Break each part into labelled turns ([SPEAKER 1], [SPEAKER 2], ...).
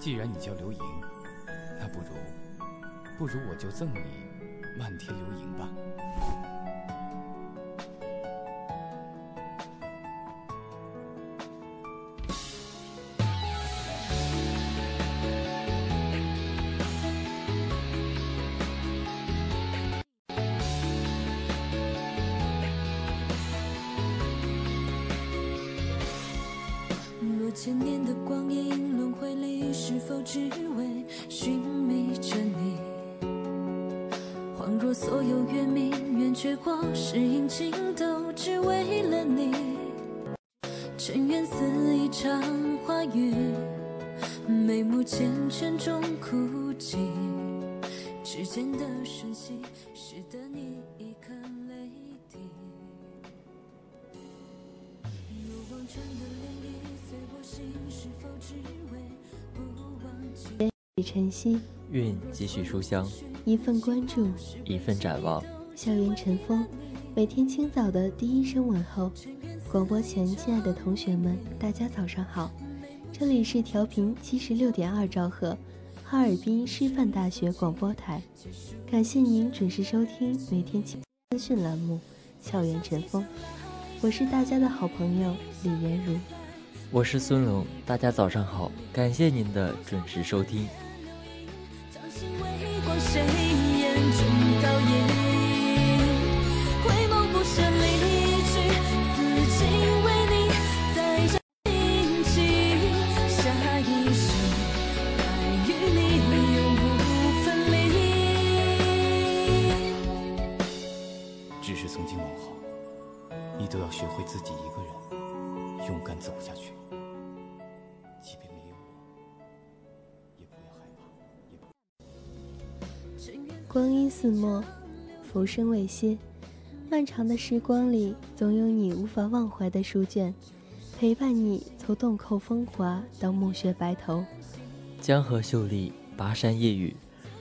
[SPEAKER 1] 既然你叫刘莹，那不如，不如我就赠你漫天流萤吧。
[SPEAKER 2] 千年的光阴，是否只为寻觅着你？恍若所有月明，圆缺或是阴晴，都只为了你。尘缘似一场
[SPEAKER 3] 晨曦，
[SPEAKER 4] 愿继续书香，
[SPEAKER 3] 一份关注，
[SPEAKER 4] 一份展望。
[SPEAKER 3] 校园晨风，每天清早的第一声问候。广播前，亲爱的同学们，大家早上好，这里是调频七十六点二兆赫，哈尔滨师范大学广播台。感谢您准时收听每天清资讯栏目《校园晨风》，我是大家的好朋友李妍如。
[SPEAKER 4] 我是孙龙，大家早上好，感谢您的准时收听。
[SPEAKER 1] 只是从今往后，你都要学会自己一个人勇敢走下去。
[SPEAKER 3] 光阴似墨，浮生未歇。漫长的时光里，总有你无法忘怀的书卷，陪伴你从洞口风华到暮雪白头。
[SPEAKER 4] 江河秀丽，跋山夜雨，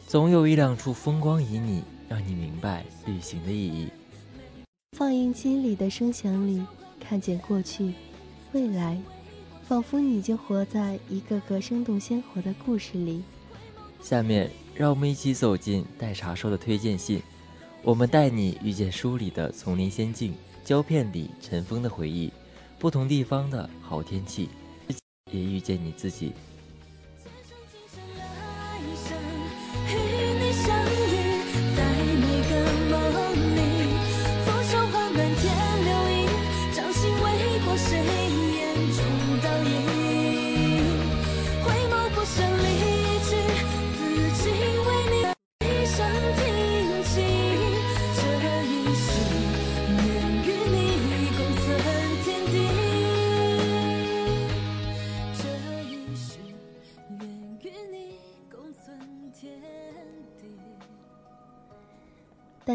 [SPEAKER 4] 总有一两处风光旖旎，让你明白旅行的意义。
[SPEAKER 3] 放映机里的声响里，看见过去、未来，仿佛你就活在一个个生动鲜活的故事里。
[SPEAKER 4] 下面。让我们一起走进待查收的推荐信，我们带你遇见书里的丛林仙境，胶片里尘封的回忆，不同地方的好天气，也遇见你自己。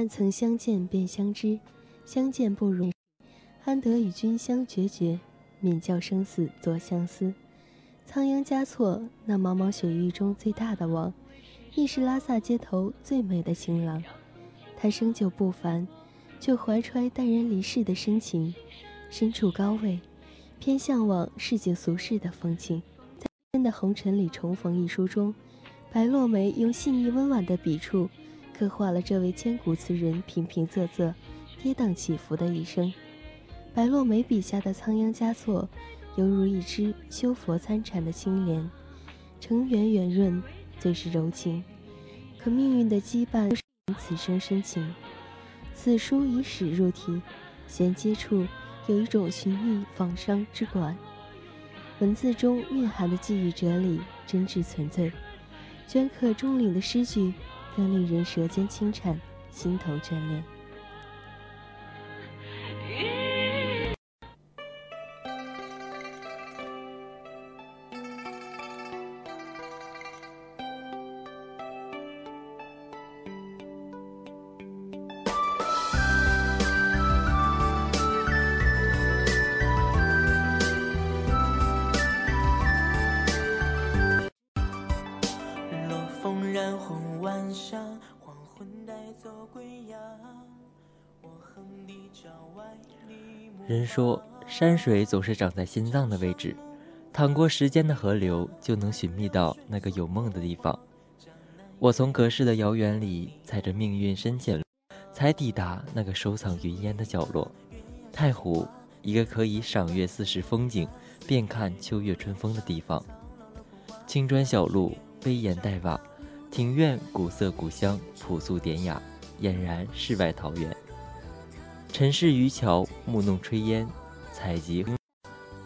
[SPEAKER 3] 但曾相见便相知，相见不如安得与君相决绝，免教生死作相思。仓央嘉措，那茫茫雪域中最大的王，亦是拉萨街头最美的情郎。他生就不凡，却怀揣淡然离世的深情，身处高位，偏向往市井俗世的风情。在《天的红尘里重逢》一书中，白落梅用细腻温婉的笔触，刻画了这位千古词人平平仄仄、跌宕起伏的一生。白落梅笔下的仓央嘉措，犹如一只修佛参禅的青莲，成圆圆润，最是柔情。可命运的羁绊。此生深情，此书以史入题，衔接处有一种寻觅仿商之感。文字中蕴含的寄语哲理真挚纯粹，镌刻钟灵的诗句更令人舌尖轻颤，心头眷恋。
[SPEAKER 4] 像黄昏带走归人说山水总是长在心脏的位置，淌过时间的河流，就能寻觅到那个有梦的地方。我从隔世的遥远里，踩着命运深浅，才抵达那个收藏云烟的角落——太湖，一个可以赏月四时风景，便看秋月春风的地方。青砖小路，飞檐黛瓦，庭院古色古香，朴素典雅，俨然世外桃源。尘世渔樵，暮弄炊烟，采集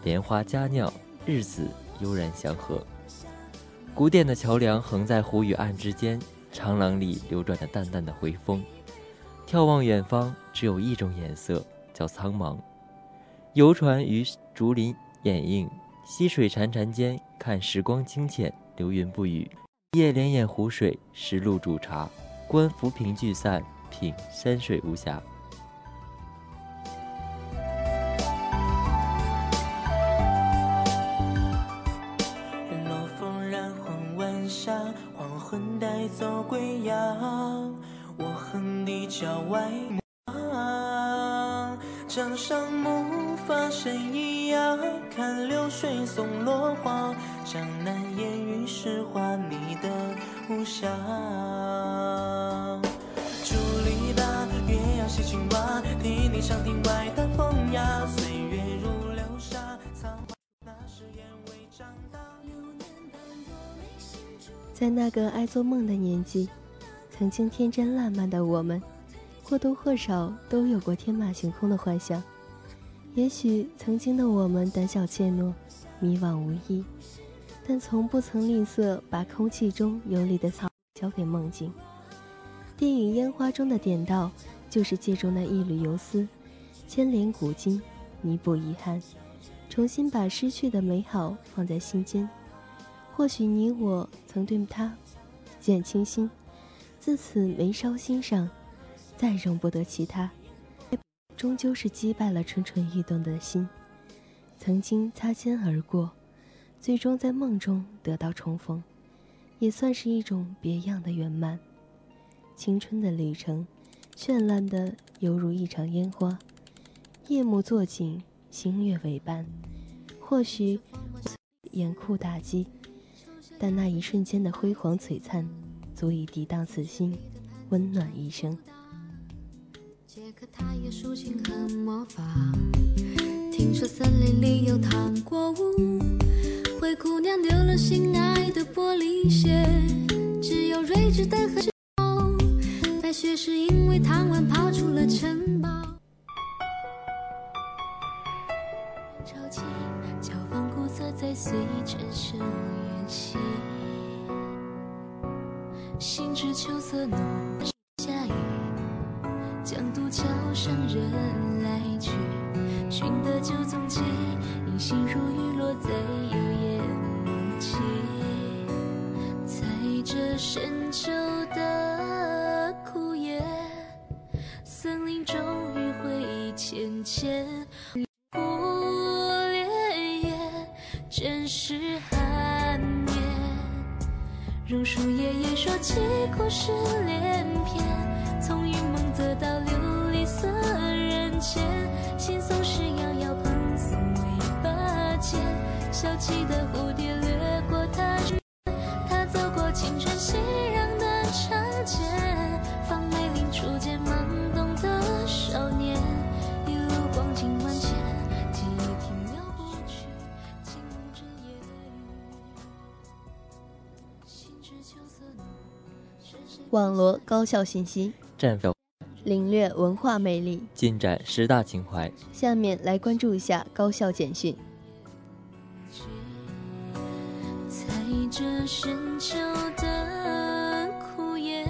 [SPEAKER 4] 莲花佳酿，日子悠然祥和。古典的桥梁横在湖与岸之间，长廊里流转着淡淡的回风。眺望远方，只有一种颜色，叫苍茫。游船于竹林掩映，溪水潺潺间，看时光清浅，流云不语。夜连眼湖水，石路煮茶，观浮萍聚散，品山水无瑕。
[SPEAKER 3] 在那个爱做梦的年纪，曾经天真烂漫的我们，或多或少都有过天马行空的幻想。也许曾经的我们胆小怯懦，迷惘无依，但从不曾吝啬把空气中游离的草交给梦境。电影《烟花》中的点到，就是借助那一缕游丝，牵连古今，弥补遗憾，重新把失去的美好放在心间。或许你我曾对他一见倾心，自此眉梢心上，再容不得其他。终究是击败了蠢蠢欲动的心。曾经擦肩而过，最终在梦中得到重逢，也算是一种别样的圆满。青春的旅程，绚烂的犹如一场烟花，夜幕作景，星月为伴。或许严酷打击。但那一瞬间的辉煌璀璨，足以抵挡此心，温暖一生。
[SPEAKER 2] 杰克他也竖琴和魔法，听说森林里有糖果屋。灰姑娘丢了心爱的玻璃鞋，只有睿智的河猫。白雪是因为贪玩跑出了城堡。潮起，交放古色在随着声。心，心知秋色浓，下雨，江渡桥上人来去，寻得旧踪迹，银杏如雨落在幽夜梦境，在这深秋的枯叶，森林终于会浅浅。榕树爷爷说起故事连篇，从云梦泽到琉璃色人间，心松时摇摇蓬松尾巴尖，小气的蝴蝶
[SPEAKER 3] 网罗高校信息，
[SPEAKER 4] 绽放
[SPEAKER 3] 领略文化魅力。
[SPEAKER 4] 尽展十大情怀。
[SPEAKER 3] 下面来关注一下高校简讯。
[SPEAKER 2] 踩着深秋的枯叶，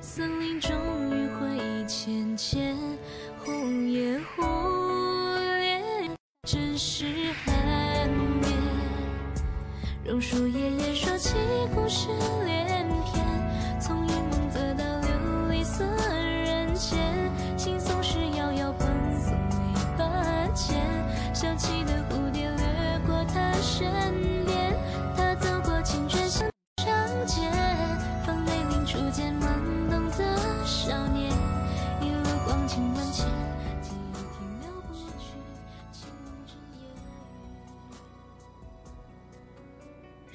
[SPEAKER 2] 森林终于会浅浅，红叶忽略，真实寒灭。榕树爷爷说起故事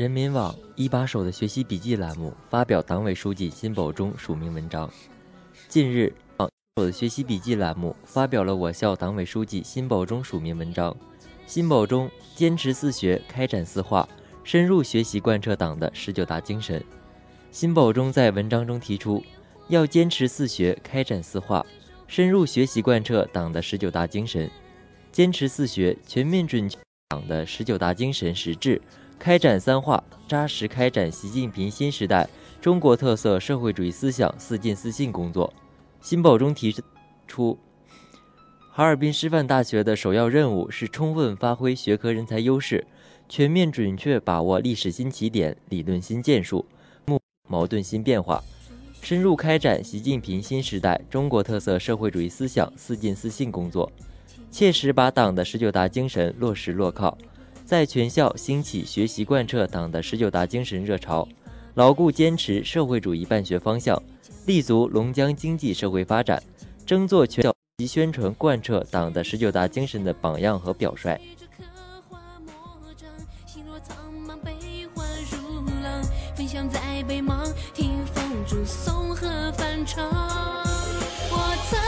[SPEAKER 2] 人
[SPEAKER 4] 民网一把手的学习笔记栏目发表党委书记辛保忠署名文章。近日，网手的学习笔记栏目发表了我校党委书记辛保忠署名文章。辛保忠坚持四学，开展四化，深入学习贯彻党的十九大精神。辛保忠在文章中提出，要坚持四学，开展四化，深入学习贯彻党的十九大精神。坚持四学，全面准确党的十九大精神实质。开展三化，扎实开展习近平新时代中国特色社会主义思想四进四信工作。新报中提出，哈尔滨师范大学的首要任务是充分发挥学科人才优势，全面准确把握历史新起点、理论新建树、目矛盾新变化，深入开展习近平新时代中国特色社会主义思想四进四信工作，切实把党的十九大精神落实落靠。在全校兴起学习贯彻党的十九大精神热潮，牢固坚持社会主义办学方向，立足龙江经济社会发展，争做全校及宣传贯彻党的十九大精神的榜样和表率。
[SPEAKER 2] 我曾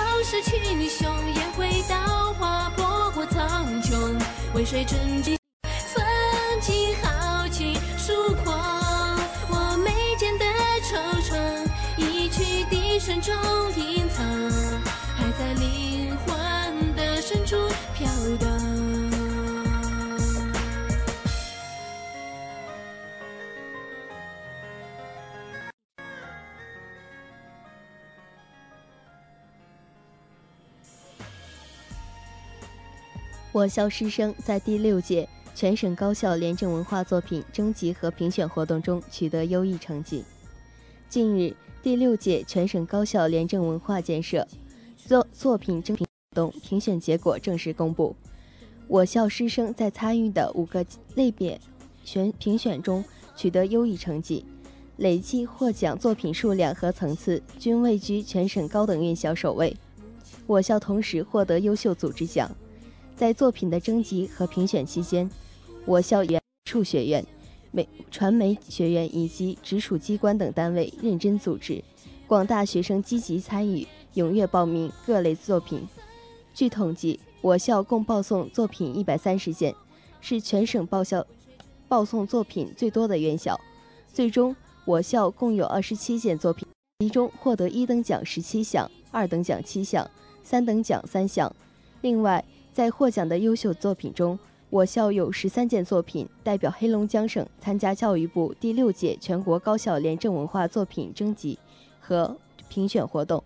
[SPEAKER 2] 傲视群雄，宴会刀花，博过苍穹，为谁沉寂？
[SPEAKER 3] 我校师生在第六届全省高校廉政文化作品征集和评选活动中取得优异成绩。近日，第六届全省高校廉政文化建设作作品征评活动评选结果正式公布。我校师生在参与的五个类别选评选中取得优异成绩，累计获奖作品数量和层次均位居全省高等院校首位。我校同时获得优秀组织奖。在作品的征集和评选期间，我校原处学院、美传媒学院以及直属机关等单位认真组织，广大学生积极参与，踊跃报名各类作品。据统计，我校共报送作品一百三十件，是全省报校报送作品最多的院校。最终，我校共有二十七件作品，其中获得一等奖十七项，二等奖七项，三等奖三项。另外，在获奖的优秀作品中，我校有十三件作品代表黑龙江省参加教育部第六届全国高校廉政文化作品征集和评选活动。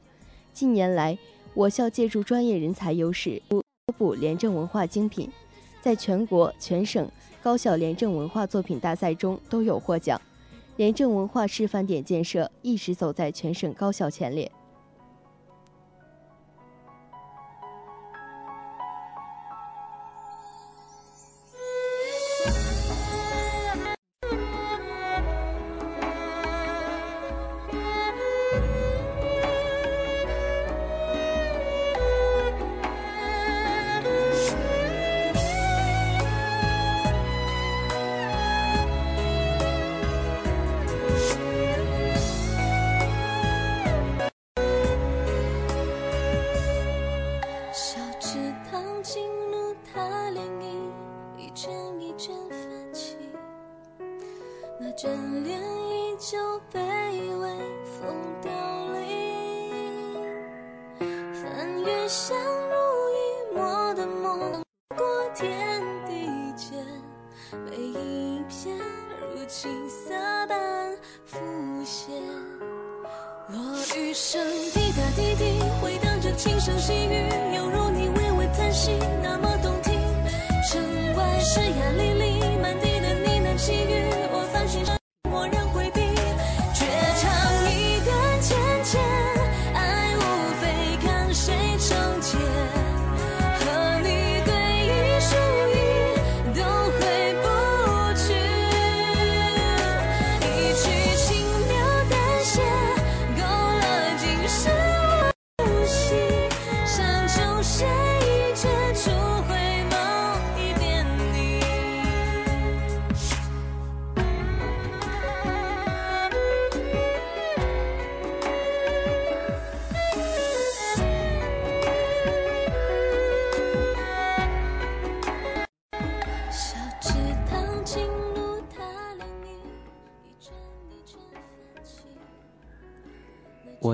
[SPEAKER 3] 近年来，我校借助专业人才优势，多部廉政文化精品，在全国、全省高校廉政文化作品大赛中都有获奖，廉政文化示范点建设一直走在全省高校前列。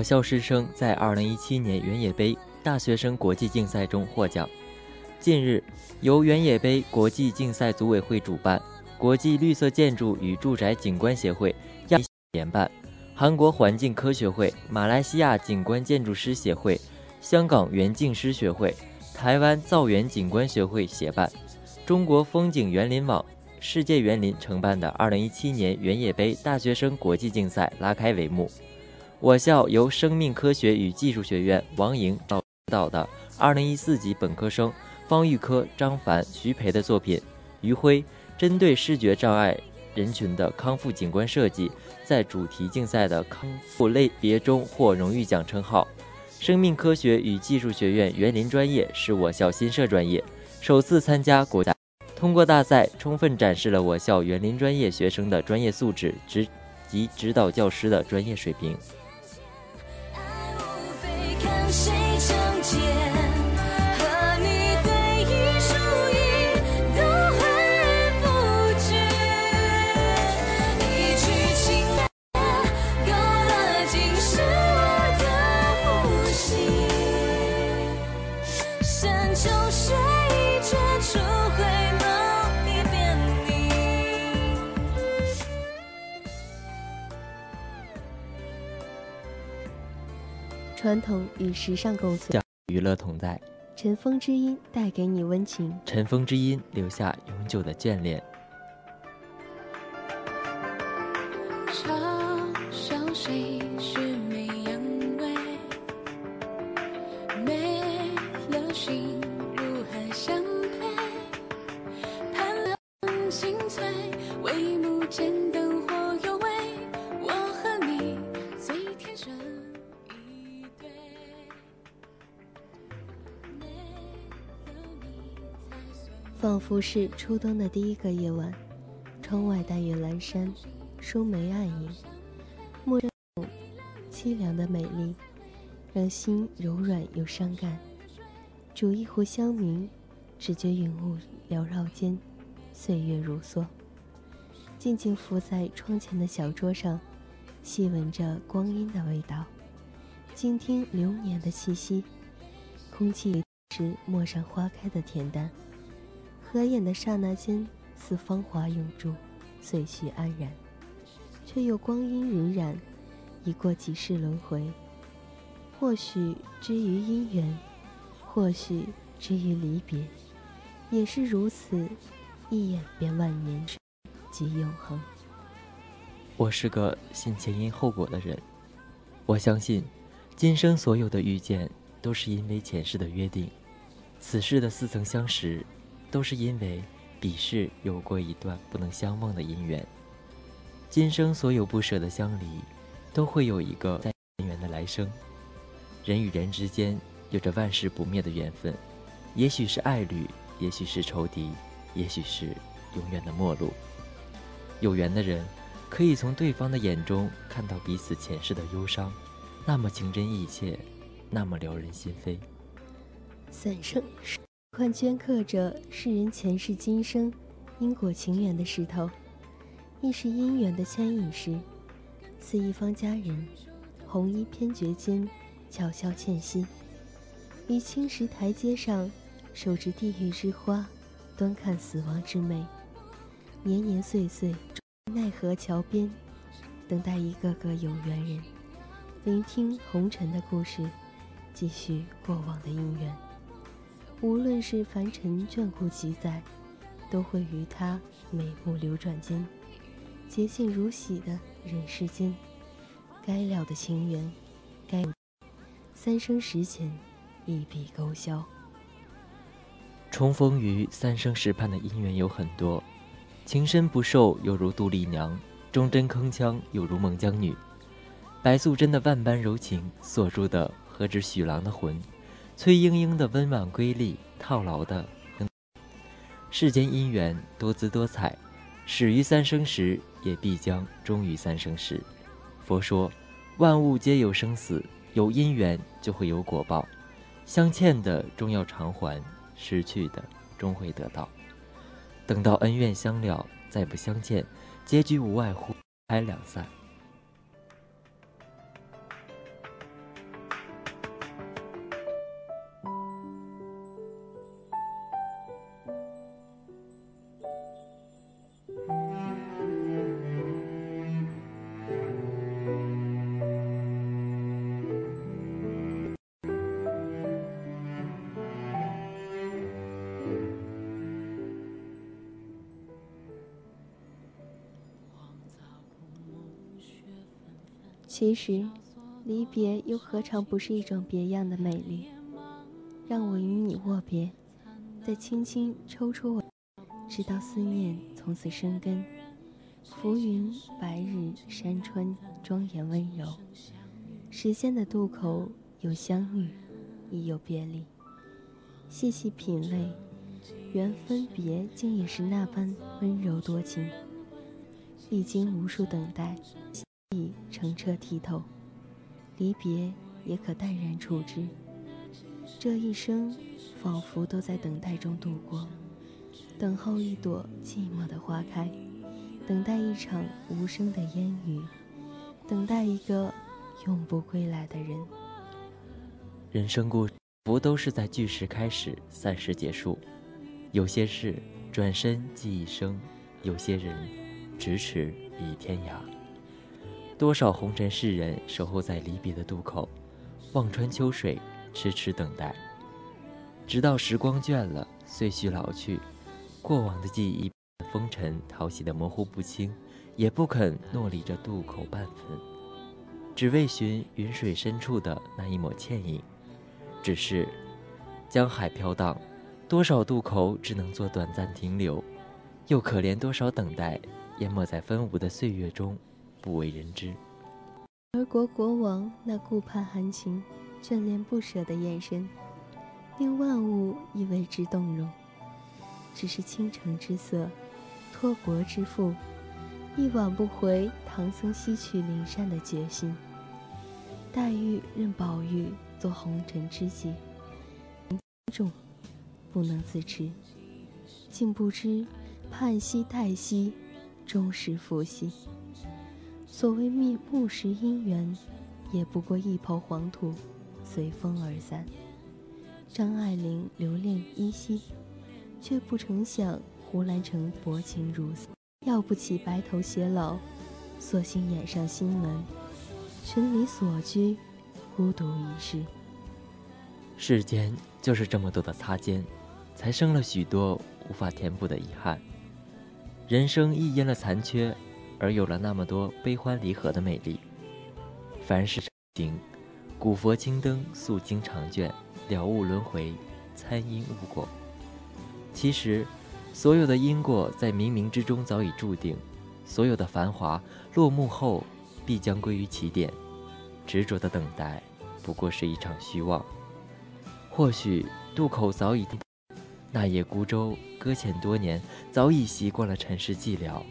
[SPEAKER 4] 校师生在2017年原野杯大学生国际竞赛中获奖。近日，由原野杯国际竞赛组委会主办，国际绿色建筑与住宅景观协会亚联办，韩国环境科学会、马来西亚景观建筑师协会、香港园境师学会、台湾造园景观学会协办，中国风景园林网、世界园林承办的2017年原野杯大学生国际竞赛拉开帷幕。我校由生命科学与技术学院王莹导导的2014级本科生方玉科、张凡、徐培的作品《余晖》，针对视觉障碍人群的康复景观设计，在主题竞赛的康复类别中获荣誉奖称号。生命科学与技术学院园林专业是我校新设专业，首次参加国大。通过大赛，充分展示了我校园林专业学生的专业素质及指导教师的专业水平。
[SPEAKER 2] 爱无非
[SPEAKER 3] 传统与时尚共存，
[SPEAKER 4] 娱乐同在，
[SPEAKER 3] 尘封之音带给你温情。
[SPEAKER 4] 尘封之音留下永久的眷恋。
[SPEAKER 2] 嘲笑谁恃美扬威，没了心
[SPEAKER 3] 仿佛是初冬的第一个夜晚，窗外淡月阑珊，疏梅暗影，陌生凄凉的美丽，让心柔软又伤感。煮一壶香茗，只觉云雾缭绕间，岁月如梭。静静伏在窗前的小桌上，细闻着光阴的味道，静听流年的气息，空气里是陌上花开的恬淡。合眼的刹那间，似芳华永驻，岁序安然，却又光阴荏苒，已过几世轮回。或许之于姻缘，或许之于离别，也是如此，一眼便万年，即永恒。
[SPEAKER 4] 我是个信前因后果的人，我相信，今生所有的遇见都是因为前世的约定，此世的似曾相识，都是因为彼世有过一段不能相忘的姻缘。今生所有不舍的相离，都会有一个在人缘的来生。人与人之间有着万世不灭的缘分，也许是爱侣，也许是仇敌，也许是永远的陌路。有缘的人，可以从对方的眼中看到彼此前世的忧伤，那么情真意切，那么撩人心扉。
[SPEAKER 3] 伞上宽镌刻着世人前世今生因果情缘的石头，亦是姻缘的牵引石，似一方佳人，红衣偏绝间，巧笑倩兮。于青石台阶上，手执地狱之花，端看死亡之美。年年岁岁，奈何桥边，等待一个个有缘人，聆听红尘的故事，继续过往的姻缘。无论是凡尘眷顾几载，都会于他美目流转间，洁净如洗的人世间。该了的情缘，该三生石前，一笔勾销。
[SPEAKER 4] 重逢于三生石畔的姻缘有很多。情深不寿，犹如杜丽娘；忠贞铿锵，有如孟姜女。白素贞的万般柔情，锁住的何止许郎的魂？崔莺莺的温婉瑰丽，套牢的。世间姻缘多姿多彩，始于三生石，也必将终于三生石。佛说，万物皆有生死，有因缘就会有果报。相欠的终要偿还，失去的终会得到。等到恩怨相了，再不相见，结局无外乎开两散。
[SPEAKER 3] 其实，离别又何尝不是一种别样的美丽？让我与你握别，再轻轻抽出我，直到思念从此生根。浮云、白日、山川，庄严温柔。时间的渡口，有相遇，亦有别离。细细品味，缘分别，竟也是那般温柔多情。历经无数等待。澄澈剔透，离别也可淡然处之。这一生，仿佛都在等待中度过，等候一朵寂寞的花开，等待一场无声的烟雨，等待一个永不归来的人。
[SPEAKER 4] 人生故，不都是在聚时开始，散时结束？有些事转身即一生，有些人咫尺已天涯。多少红尘世人守候在离别的渡口，望穿秋水，痴痴等待，直到时光倦了，岁序老去，过往的记忆风尘淘洗的模糊不清，也不肯诺离这渡口半分，只为寻云水深处的那一抹倩影。只是江海飘荡，多少渡口只能做短暂停留，又可怜多少等待淹没在纷芜的岁月中。不为人知。
[SPEAKER 3] 而国国王那顾盼含情、眷恋不舍的眼神，令万物亦为之动容。只是倾城之色，托国之父，亦挽不回唐僧西去灵山的决心。黛玉任宝玉做红尘知己，重不能自持，竟不知盼兮待兮，终是负兮。所谓觅木石姻缘，也不过一抔黄土，随风而散。张爱玲留恋依稀，却不曾想胡兰成薄情如斯。要不起白头偕老，索性掩上心门，寻你所居，孤独一世。
[SPEAKER 4] 世间就是这么多的擦肩，才生了许多无法填补的遗憾。人生亦因了残缺。而有了那么多悲欢离合的美丽。凡事成行，古佛青灯素经长卷，了悟轮回，参因悟果。其实，所有的因果在冥冥之中早已注定，所有的繁华落幕后，必将归于起点。执着的等待，不过是一场虚妄。或许渡口早已，那叶孤舟搁浅多年，早已习惯了尘世寂寥。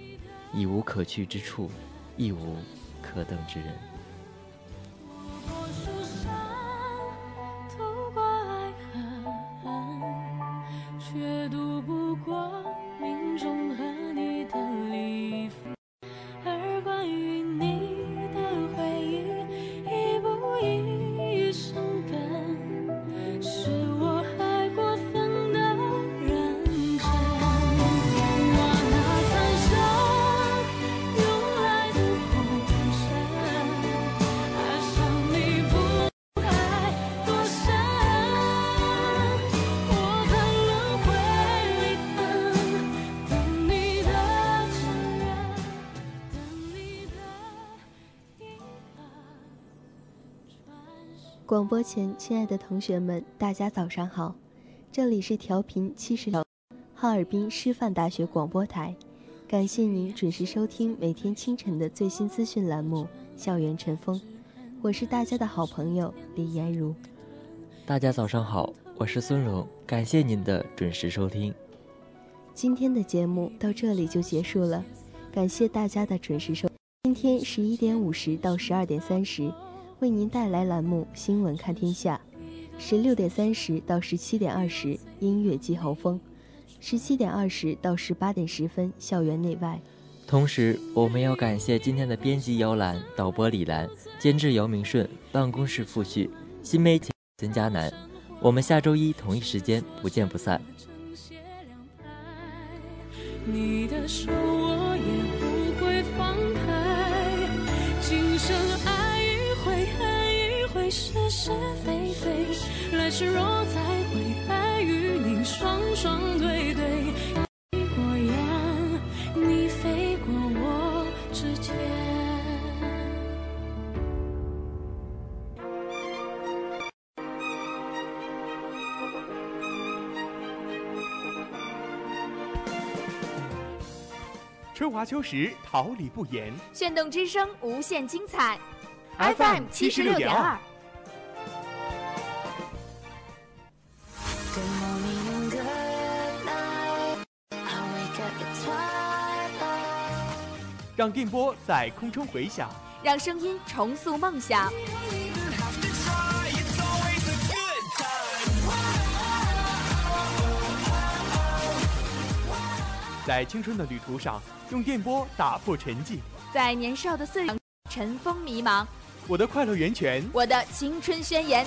[SPEAKER 4] 已无可去之处，亦无可等之人。
[SPEAKER 3] 广播前，亲爱的同学们，大家早上好，这里是调频七十六，哈尔滨师范大学广播台，感谢您准时收听每天清晨的最新资讯栏目《校园晨风》，我是大家的好朋友李妍如。
[SPEAKER 2] 大家早上好，我是孙荣，感谢您的准时收听。
[SPEAKER 3] 今天的节目到这里就结束了，感谢大家的准时收。今天十一点五十到十二点三十。为您带来栏目《新闻看天下》，十六点三十到十七点二十音乐季候风，十七点二十到十八点十分校园内外。
[SPEAKER 2] 同时，我们要感谢今天的编辑姚兰、导播李兰、监制姚明顺、办公室付旭、新媒体曾佳楠。我们下周一同一时间不见不散。你的手是是非非，来世若再会，爱与你双双对对。你飞过我之间。
[SPEAKER 5] 春华秋实，桃李不言。
[SPEAKER 6] 炫动之声，无限精彩。
[SPEAKER 5] FM 七十六点二。让电波在空中回响，
[SPEAKER 6] 让声音重塑梦想。
[SPEAKER 5] 在青春的旅途上，用电波打破沉寂；
[SPEAKER 6] 在年少的岁月，尘封迷茫。
[SPEAKER 5] 我的快乐源泉，
[SPEAKER 6] 我的青春宣言。